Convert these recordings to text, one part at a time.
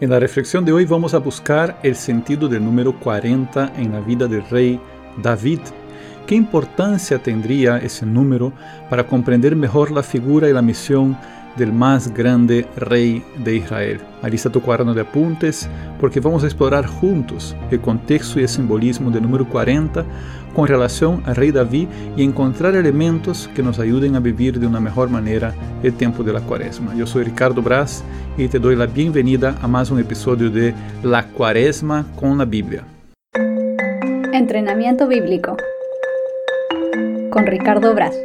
En la reflexión de hoy vamos a buscar el sentido del número 40 en la vida del rey David. ¿Qué importancia tendría ese número para comprender mejor la figura y la misión del más grande rey de Israel? Alista tu cuaderno de apuntes porque vamos a explorar juntos el contexto y el simbolismo del número 40 con relación al rey David y encontrar elementos que nos ayuden a vivir de una mejor manera el tiempo de la cuaresma. Yo soy Ricardo Brás y te doy la bienvenida a más un episodio de La Cuaresma con la Biblia. Entrenamiento bíblico con Ricardo Brás.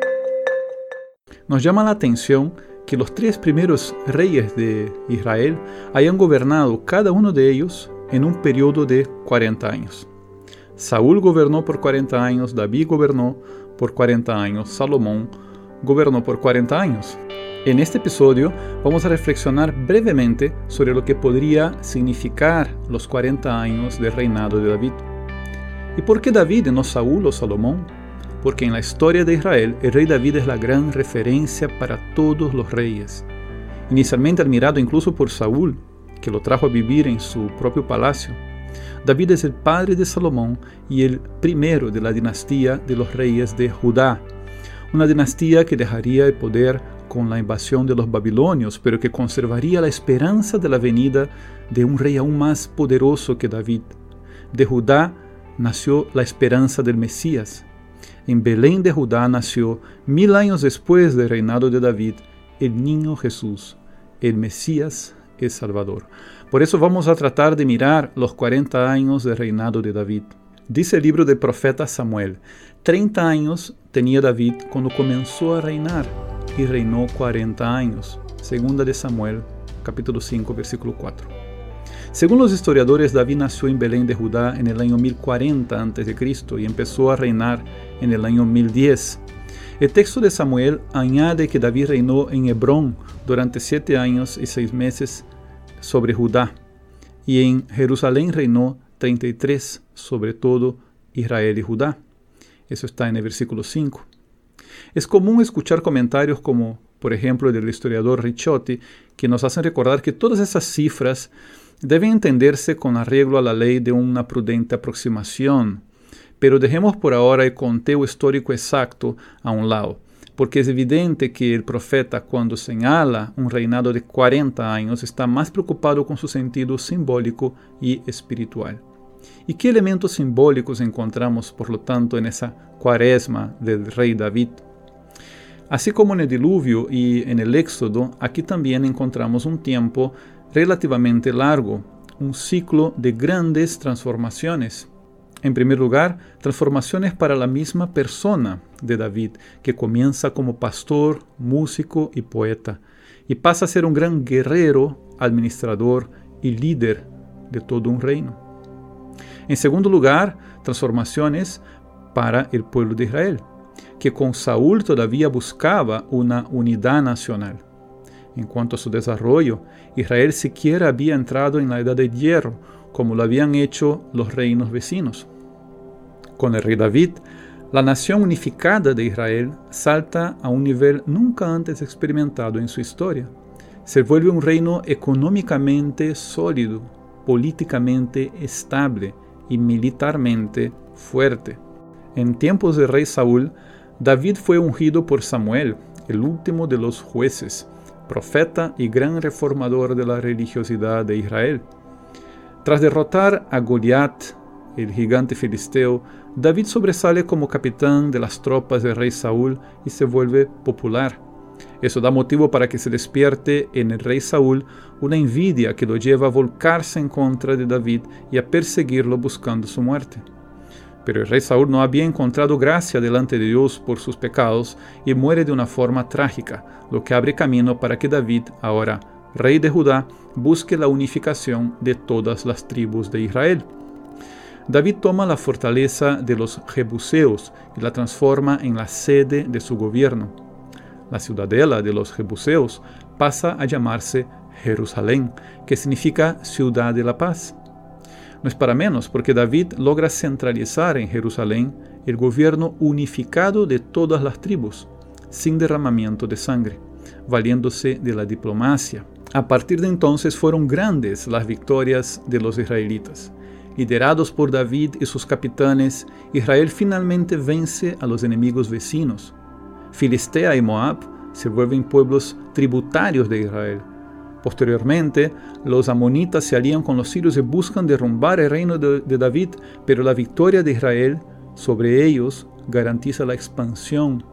Nos llama la atención que los tres primeros reyes de Israel hayan gobernado cada uno de ellos en un periodo de 40 años. Saúl gobernó por 40 años, David gobernó por 40 años, Salomón gobernó por 40 años. En este episodio vamos a reflexionar brevemente sobre lo que podría significar los 40 años de reinado de David. ¿Y por qué David no Saúl o Salomón? Porque en la historia de Israel el rey David es la gran referencia para todos los reyes. Inicialmente admirado incluso por Saúl, que lo trajo a vivir en su propio palacio, David es el padre de Salomón y el primero de la dinastía de los reyes de Judá, una dinastía que dejaría el poder con la invasión de los babilonios, pero que conservaría la esperanza de la venida de un rey aún más poderoso que David. De Judá nació la esperanza del Mesías. En Belén de Judá nació, mil años después del reinado de David, el niño Jesús, el Mesías, el Salvador. Por eso vamos a tratar de mirar los 40 años de reinado de David. Dice el libro del profeta Samuel, 30 años tenía David cuando comenzó a reinar y reinó 40 años. Segunda de Samuel, capítulo 5, versículo 4. Según los historiadores, David nació en Belén de Judá en el año 1040 a.C. y empezó a reinar en el año 1010. El texto de Samuel añade que David reinó en Hebrón durante siete años y seis meses sobre Judá, y en Jerusalén reinó 33 sobre todo Israel y Judá. Eso está en el versículo 5. Es común escuchar comentarios como, por ejemplo, del historiador Ricciotti, que nos hacen recordar que todas esas cifras deben entenderse con arreglo a la ley de una prudente aproximación. Pero dejemos por ahora el conteo histórico exacto a un lado porque es evidente que el profeta cuando señala un reinado de 40 años está más preocupado con su sentido simbólico y espiritual. ¿Y qué elementos simbólicos encontramos, por lo tanto, en esa cuaresma del rey David? Así como en el diluvio y en el éxodo, aquí también encontramos un tiempo relativamente largo, un ciclo de grandes transformaciones en primer lugar, transformaciones para la misma persona de David, que comienza como pastor, músico y poeta, y pasa a ser un gran guerrero, administrador y líder de todo un reino. En segundo lugar, transformaciones para el pueblo de Israel, que con Saúl todavía buscaba una unidad nacional. En cuanto a su desarrollo, Israel siquiera había entrado en la edad de hierro, como lo habían hecho los reinos vecinos. Con el rey David, la nación unificada de Israel salta a un nivel nunca antes experimentado en su historia. Se vuelve un reino económicamente sólido, políticamente estable y militarmente fuerte. En tiempos del rey Saúl, David fue ungido por Samuel, el último de los jueces, profeta y gran reformador de la religiosidad de Israel. Tras derrotar a Goliat, el gigante filisteo, David sobresale como capitán de las tropas del rey Saúl y se vuelve popular. Eso da motivo para que se despierte en el rey Saúl una envidia que lo lleva a volcarse en contra de David y a perseguirlo buscando su muerte. Pero el rey Saúl no había encontrado gracia delante de Dios por sus pecados y muere de una forma trágica, lo que abre camino para que David, ahora rey de Judá, busque la unificación de todas las tribus de Israel. David toma la fortaleza de los jebuseos y la transforma en la sede de su gobierno. La ciudadela de los jebuseos pasa a llamarse Jerusalén, que significa ciudad de la paz. No es para menos, porque David logra centralizar en Jerusalén el gobierno unificado de todas las tribus, sin derramamiento de sangre, valiéndose de la diplomacia, A partir de entonces fueron grandes las victorias de los israelitas. Liderados por David y sus capitanes, Israel finalmente vence a los enemigos vecinos. Filistea y Moab se vuelven pueblos tributarios de Israel. Posteriormente, los amonitas se alían con los sirios y buscan derrumbar el reino de, de, David, pero la victoria de Israel sobre ellos garantiza la expansión.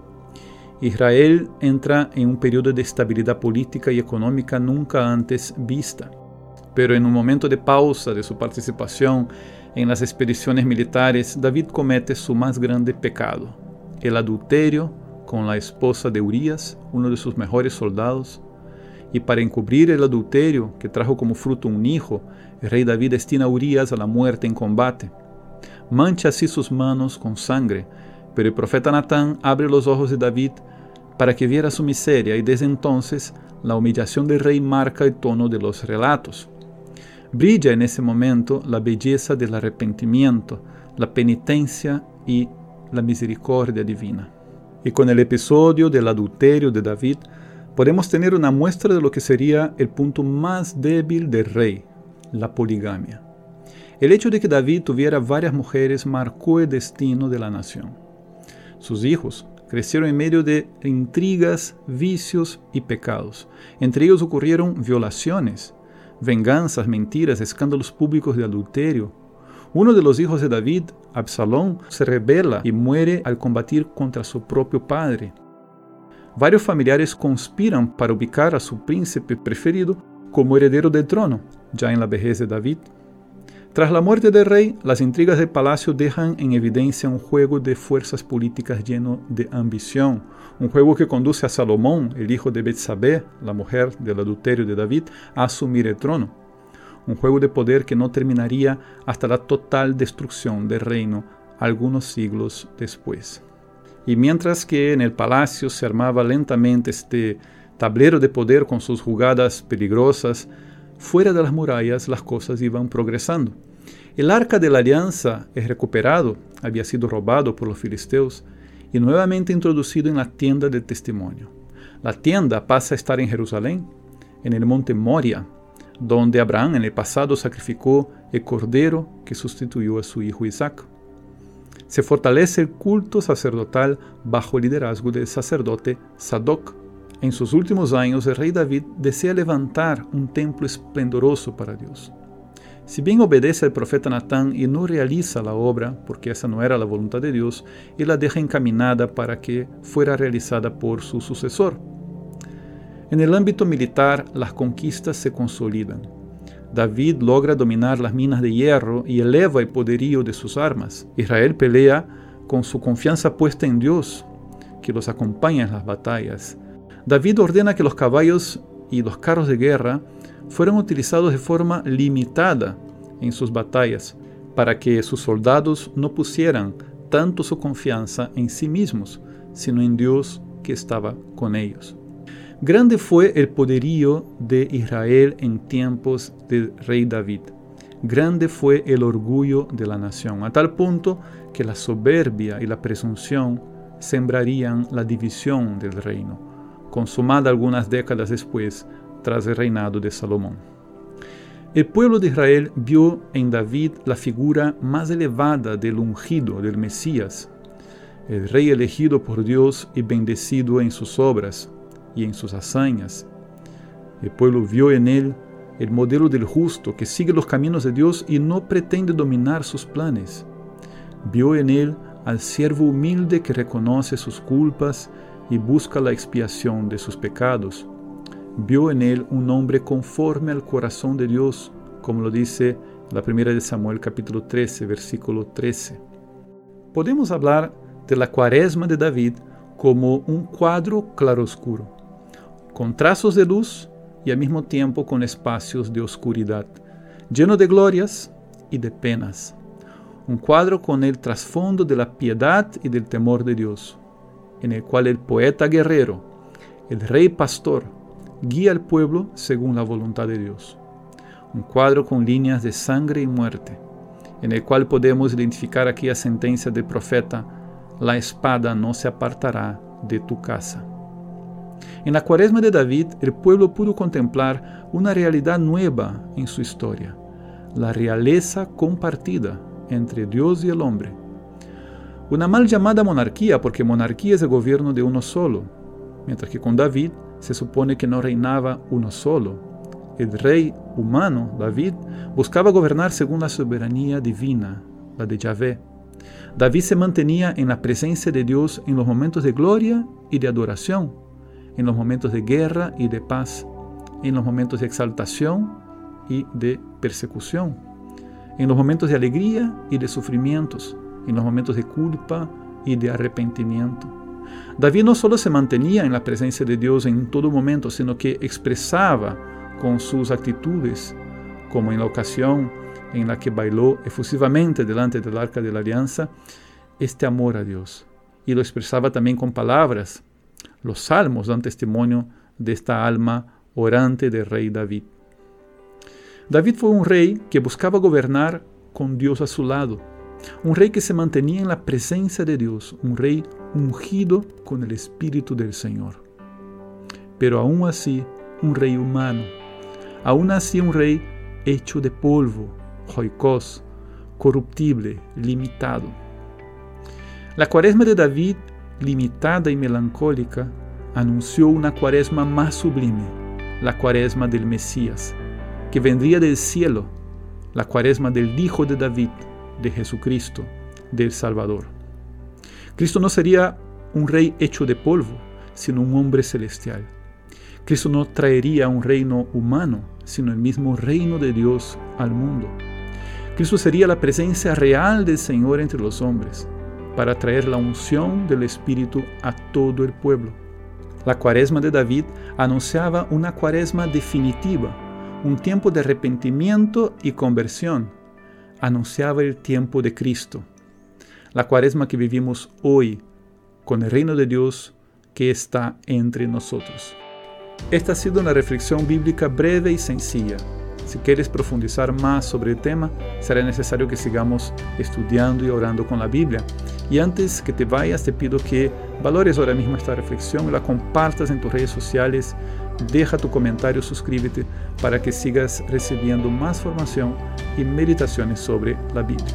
Israel entra en un periodo de estabilidad política y económica nunca antes vista. Pero en un momento de pausa de su participación en las expediciones militares, David comete su más grande pecado, el adulterio con la esposa de Urias, uno de sus mejores soldados. Y para encubrir el adulterio que trajo como fruto un hijo, el rey David destina a Urias a la muerte en combate. Mancha así sus manos con sangre, pero el profeta Natán abre los ojos de David para que viera su miseria y desde entonces la humillación del rey marca el tono de los relatos. Brilla en ese momento la belleza del arrepentimiento, la penitencia y la misericordia divina. Y con el episodio del adulterio de David, podemos tener una muestra de lo que sería el punto más débil del rey, la poligamia. El hecho de que David tuviera varias mujeres marcó el destino de la nación. Sus hijos crecieron en medio de intrigas, vicios y pecados. Entre ellos ocurrieron violaciones, venganzas, mentiras, escándalos públicos de adulterio, uno de los hijos de David, Absalón, se rebela y muere al combatir contra su propio padre. Varios familiares conspiran para ubicar a su príncipe preferido como heredero del trono, ya en la vejez de David. Tras la muerte del rey, las intrigas del palacio dejan en evidencia un juego de fuerzas políticas lleno de ambición, un juego que conduce a Salomón, el hijo de Betsabé, la mujer del adulterio de David, a asumir el trono un juego de poder que no terminaría hasta la total destrucción del reino algunos siglos después. Y mientras que en el palacio se armaba lentamente este tablero de poder con sus jugadas peligrosas, fuera de las murallas las cosas iban progresando. El arca de la alianza es recuperado, había sido robado por los filisteos y nuevamente introducido en la tienda del testimonio. La tienda pasa a estar en Jerusalén, en el monte Moria, donde Abraham en el pasado sacrificó el cordero que sustituyó a su hijo Isaac. Se fortalece el culto sacerdotal bajo el liderazgo del sacerdote Sadoc. En sus últimos años, el rey David desea levantar un templo esplendoroso para Dios. Si bien obedece al profeta Natán y no realiza la obra, porque esa no era la voluntad de Dios, él la deja encaminada para que fuera realizada por su sucesor, en el ámbito militar, las conquistas se consolidan. David logra dominar las minas de hierro y eleva el poderío de sus armas. Israel pelea con su confianza puesta en Dios, que los acompaña en las batallas. David ordena que los caballos y los carros de guerra fueran utilizados de forma limitada en sus batallas, para que sus soldados no pusieran tanto su confianza en sí mismos, sino en Dios que estaba con ellos. Grande fue el poderío de Israel en tiempos del rey David. Grande fue el orgullo de la nación, a tal punto que la soberbia y la presunción sembrarían la división del reino, consumada algunas décadas después tras el reinado de Salomón. El pueblo de Israel vio en David la figura más elevada del ungido, del Mesías, el rey elegido por Dios y bendecido en sus obras, y en sus hazañas. El pueblo vio en él el modelo del justo que sigue los caminos de Dios y no pretende dominar sus planes. Vio en él al siervo humilde que reconoce sus culpas y busca la expiación de sus pecados. Vio en él un hombre conforme al corazón de Dios, como lo dice la primera de Samuel capítulo 13, versículo 13. Podemos hablar de la cuaresma de David como un cuadro claroscuro con trazos de luz y al mismo tiempo con espacios de oscuridad, lleno de glorias y de penas. Un cuadro con el trasfondo de la piedad y del temor de Dios, en el cual el poeta guerrero, el rey pastor, guía al pueblo según la voluntad de Dios. Un cuadro con líneas de sangre y muerte, en el cual podemos identificar aquí la sentencia del profeta, la espada no se apartará de tu casa. En la cuaresma de David, el pueblo pudo contemplar una realidad nueva en su historia, la realeza compartida entre Dios y el hombre. Una mal llamada monarquía, porque monarquía es el gobierno de uno solo, mientras que con David se supone que no reinaba uno solo. El rey humano, David, buscaba gobernar según la soberanía divina, la de Yahvé. David se mantenía en la presencia de Dios en los momentos de gloria y de adoración, en los momentos de guerra y de paz, en los momentos de exaltación y de persecución, en los momentos de alegría y de sufrimientos, en los momentos de culpa y de arrepentimiento. David no solo se mantenía en la presencia de Dios en todo momento, sino que expresaba con sus actitudes, como en la ocasión en la que bailó efusivamente delante del arca de la alianza, este amor a Dios. Y lo expresaba también con palabras. Los salmos dan testimonio de esta alma orante del rey David. David fue un rey que buscaba gobernar con Dios a su lado, un rey que se mantenía en la presencia de Dios, un rey ungido con el Espíritu del Señor. Pero aún así, un rey humano, aún así un rey hecho de polvo, joicos, corruptible, limitado. La cuaresma de David, limitada y melancólica, anunció una cuaresma más sublime, la cuaresma del Mesías, que vendría del cielo, la cuaresma del Hijo de David, de Jesucristo, del Salvador. Cristo no sería un rey hecho de polvo, sino un hombre celestial. Cristo no traería un reino humano, sino el mismo reino de Dios al mundo. Cristo sería la presencia real del Señor entre los hombres, para traer la unción del Espíritu a todo el pueblo. La cuaresma de David anunciaba una cuaresma definitiva, un tiempo de arrepentimiento y conversión. Anunciaba el tiempo de Cristo. La cuaresma que vivimos hoy con el reino de Dios que está entre nosotros. Esta ha sido una reflexión bíblica breve y sencilla. Si quieres profundizar más sobre el tema, será necesario que sigamos estudiando y orando con la Biblia. Y antes que te vayas, te pido que valores ahora mismo esta reflexión, la compartas en tus redes sociales, deja tu comentario, suscríbete para que sigas recibiendo más formación y meditaciones sobre la Biblia.